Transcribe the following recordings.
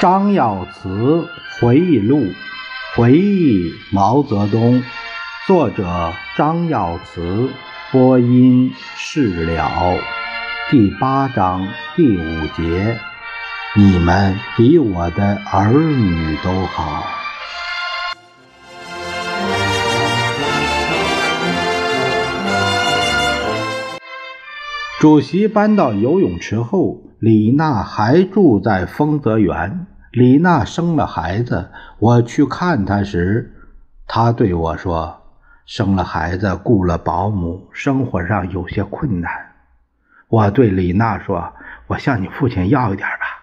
张耀慈回忆录，回忆毛泽东。作者张耀慈，播音释了。第八章第五节，你们比我的儿女都好。主席搬到游泳池后，李娜还住在丰泽园。李娜生了孩子，我去看她时，她对我说：“生了孩子，雇了保姆，生活上有些困难。”我对李娜说：“我向你父亲要一点吧。”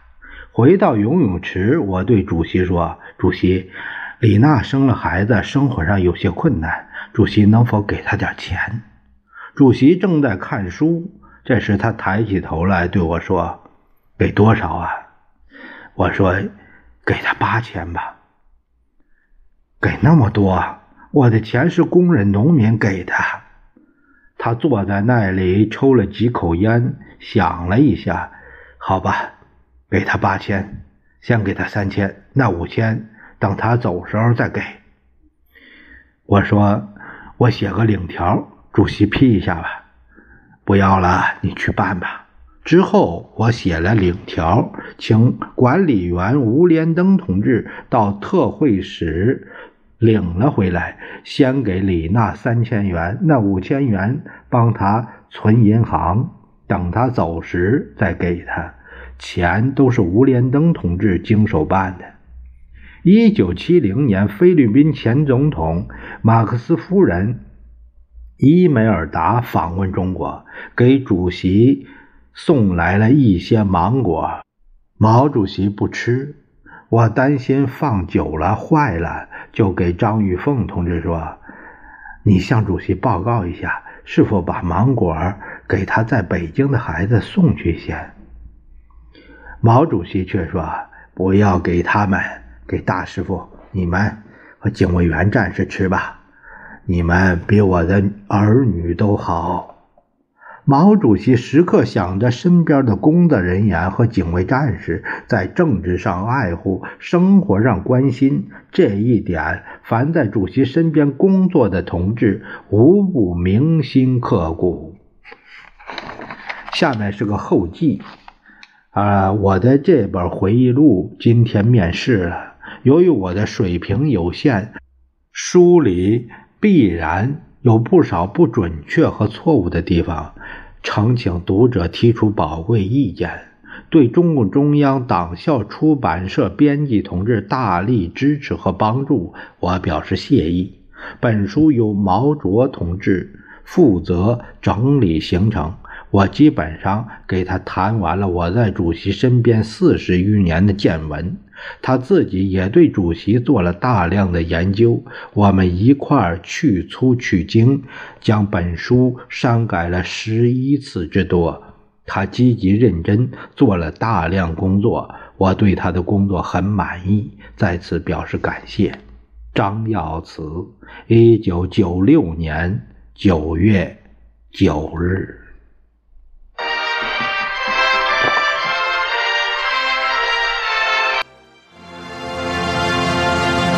回到游泳池，我对主席说：“主席，李娜生了孩子，生活上有些困难，主席能否给她点钱？”主席正在看书。这时，他抬起头来对我说：“给多少啊？”我说：“给他八千吧。”给那么多？我的钱是工人、农民给的。他坐在那里抽了几口烟，想了一下：“好吧，给他八千，先给他三千，那五千等他走时候再给。”我说：“我写个领条，主席批一下吧。”不要了，你去办吧。之后我写了领条，请管理员吴连登同志到特会室领了回来，先给李娜三千元，那五千元帮他存银行，等他走时再给他。钱都是吴连登同志经手办的。一九七零年，菲律宾前总统马克思夫人。伊梅尔达访问中国，给主席送来了一些芒果。毛主席不吃，我担心放久了坏了，就给张玉凤同志说：“你向主席报告一下，是否把芒果给他在北京的孩子送去先。”毛主席却说：“不要给他们，给大师傅、你们和警卫员战士吃吧。”你们比我的儿女都好。毛主席时刻想着身边的工作人员和警卫战士，在政治上爱护，生活上关心，这一点，凡在主席身边工作的同志，无不铭心刻骨。下面是个后记，啊，我的这本回忆录今天面世了。由于我的水平有限，书里。必然有不少不准确和错误的地方，诚请读者提出宝贵意见。对中共中央党校出版社编辑同志大力支持和帮助，我表示谢意。本书由毛卓同志负责整理形成。我基本上给他谈完了我在主席身边四十余年的见闻，他自己也对主席做了大量的研究，我们一块儿去粗取精，将本书删改了十一次之多。他积极认真，做了大量工作，我对他的工作很满意，在此表示感谢。张耀慈，一九九六年九月九日。